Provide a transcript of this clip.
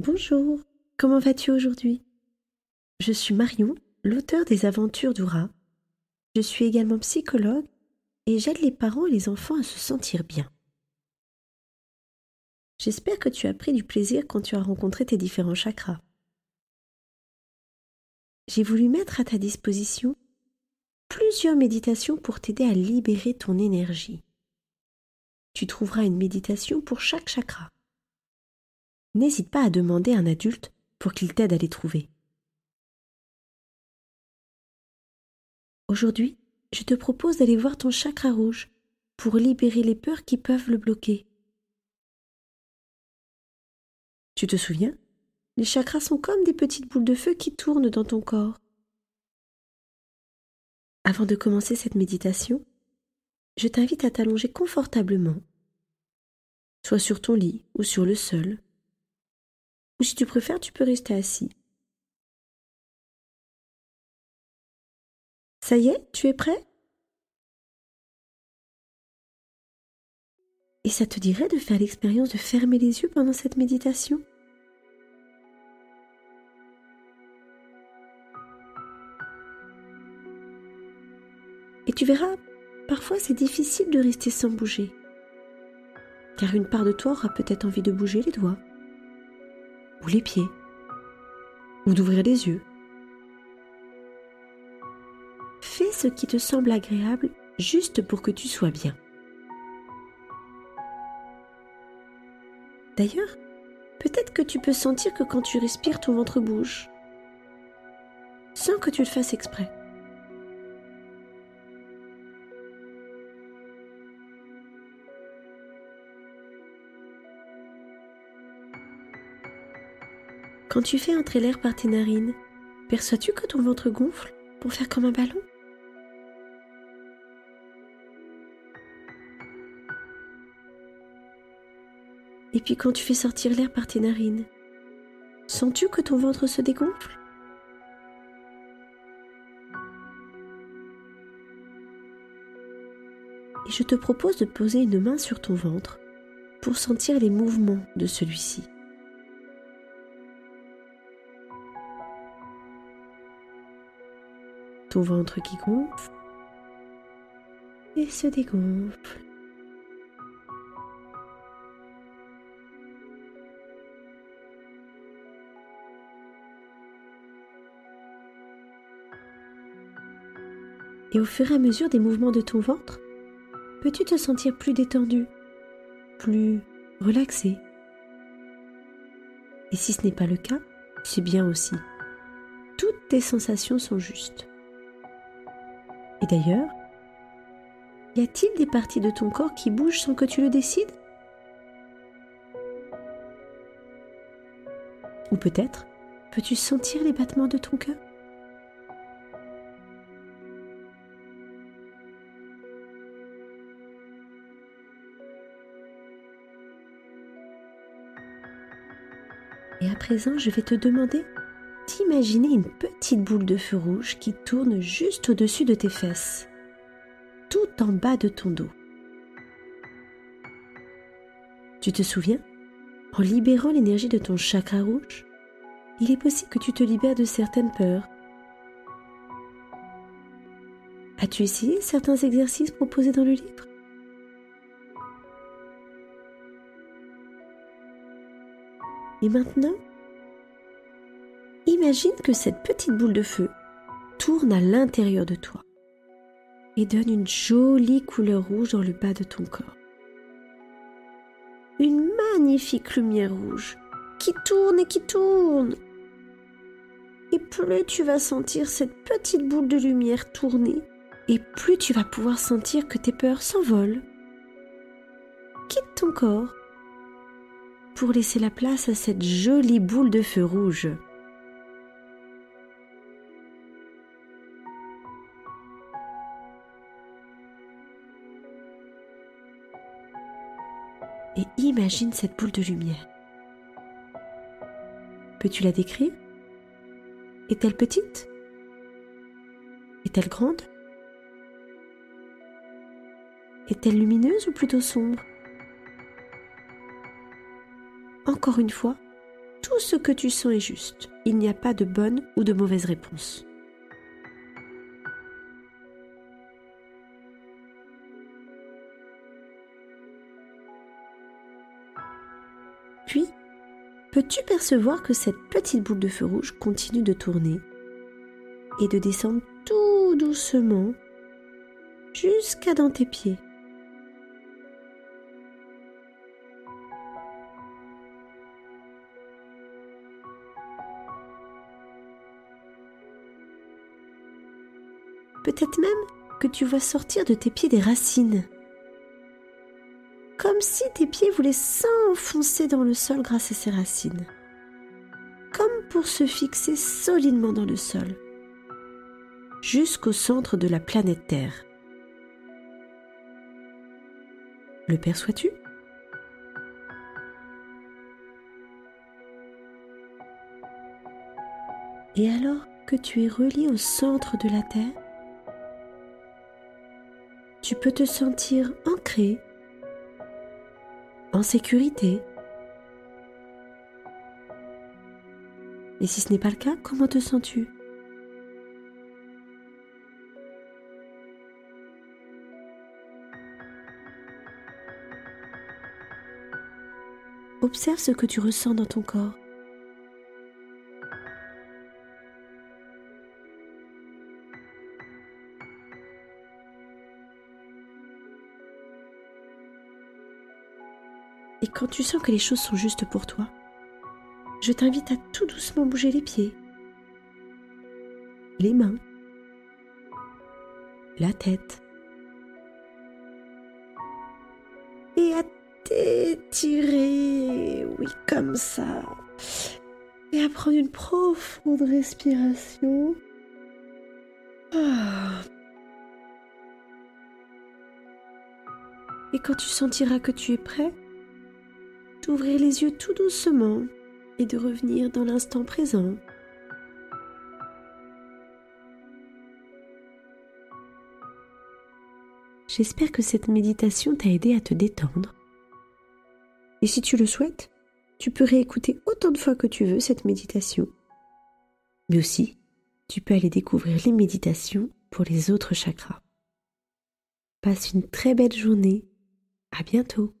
Bonjour, comment vas-tu aujourd'hui? Je suis Marion, l'auteur des aventures d'Oura. Je suis également psychologue et j'aide les parents et les enfants à se sentir bien. J'espère que tu as pris du plaisir quand tu as rencontré tes différents chakras. J'ai voulu mettre à ta disposition plusieurs méditations pour t'aider à libérer ton énergie. Tu trouveras une méditation pour chaque chakra. N'hésite pas à demander un adulte pour qu'il t'aide à les trouver. Aujourd'hui, je te propose d'aller voir ton chakra rouge pour libérer les peurs qui peuvent le bloquer. Tu te souviens? Les chakras sont comme des petites boules de feu qui tournent dans ton corps. Avant de commencer cette méditation, je t'invite à t'allonger confortablement, soit sur ton lit ou sur le sol, ou si tu préfères, tu peux rester assis. Ça y est, tu es prêt? Et ça te dirait de faire l'expérience de fermer les yeux pendant cette méditation? Et tu verras, parfois c'est difficile de rester sans bouger, car une part de toi aura peut-être envie de bouger les doigts, ou les pieds, ou d'ouvrir les yeux. Fais ce qui te semble agréable juste pour que tu sois bien. D'ailleurs, peut-être que tu peux sentir que quand tu respires, ton ventre bouge, sans que tu le fasses exprès. Quand tu fais entrer l'air par tes narines, perçois-tu que ton ventre gonfle pour faire comme un ballon? Et puis quand tu fais sortir l'air par tes narines, sens-tu que ton ventre se dégonfle? Et je te propose de poser une main sur ton ventre pour sentir les mouvements de celui-ci. Ton ventre qui gonfle et se dégonfle. Et au fur et à mesure des mouvements de ton ventre, peux-tu te sentir plus détendu, plus relaxé? Et si ce n'est pas le cas, c'est bien aussi. Toutes tes sensations sont justes. Et d'ailleurs, y a-t-il des parties de ton corps qui bougent sans que tu le décides? Ou peut-être peux-tu sentir les battements de ton cœur? Et à présent, je vais te demander Imaginez une petite boule de feu rouge qui tourne juste au-dessus de tes fesses, tout en bas de ton dos. Tu te souviens? En libérant l'énergie de ton chakra rouge, il est possible que tu te libères de certaines peurs. As-tu essayé certains exercices proposés dans le livre? Et maintenant, Imagine que cette petite boule de feu tourne à l'intérieur de toi et donne une jolie couleur rouge dans le bas de ton corps. Une magnifique lumière rouge qui tourne et qui tourne. Et plus tu vas sentir cette petite boule de lumière tourner, et plus tu vas pouvoir sentir que tes peurs s'envolent. Quitte ton corps pour laisser la place à cette jolie boule de feu rouge. Et imagine cette boule de lumière. Peux-tu la décrire? Est-elle petite? Est-elle grande? Est-elle lumineuse ou plutôt sombre? Encore une fois, tout ce que tu sens est juste. Il n'y a pas de bonne ou de mauvaise réponse. Puis, peux-tu percevoir que cette petite boule de feu rouge continue de tourner et de descendre tout doucement jusqu'à dans tes pieds? Peut-être même que tu vois sortir de tes pieds des racines. Comme si tes pieds voulaient s'enfoncer dans le sol grâce à ces racines. Comme pour se fixer solidement dans le sol. Jusqu'au centre de la planète Terre. Le perçois-tu? Et alors que tu es relié au centre de la Terre, tu peux te sentir ancré, en sécurité. Et si ce n'est pas le cas, comment te sens-tu? Observe ce que tu ressens dans ton corps. Et quand tu sens que les choses sont justes pour toi, je t'invite à tout doucement bouger les pieds, les mains, la tête et à t'étirer, oui, comme ça, et à prendre une profonde respiration. Ah. Et quand tu sentiras que tu es prêt, d'ouvrir les yeux tout doucement et de revenir dans l'instant présent. J'espère que cette méditation t'a aidé à te détendre. Et si tu le souhaites, tu peux réécouter autant de fois que tu veux cette méditation. Mais aussi, tu peux aller découvrir les méditations pour les autres chakras. Passe une très belle journée. À bientôt.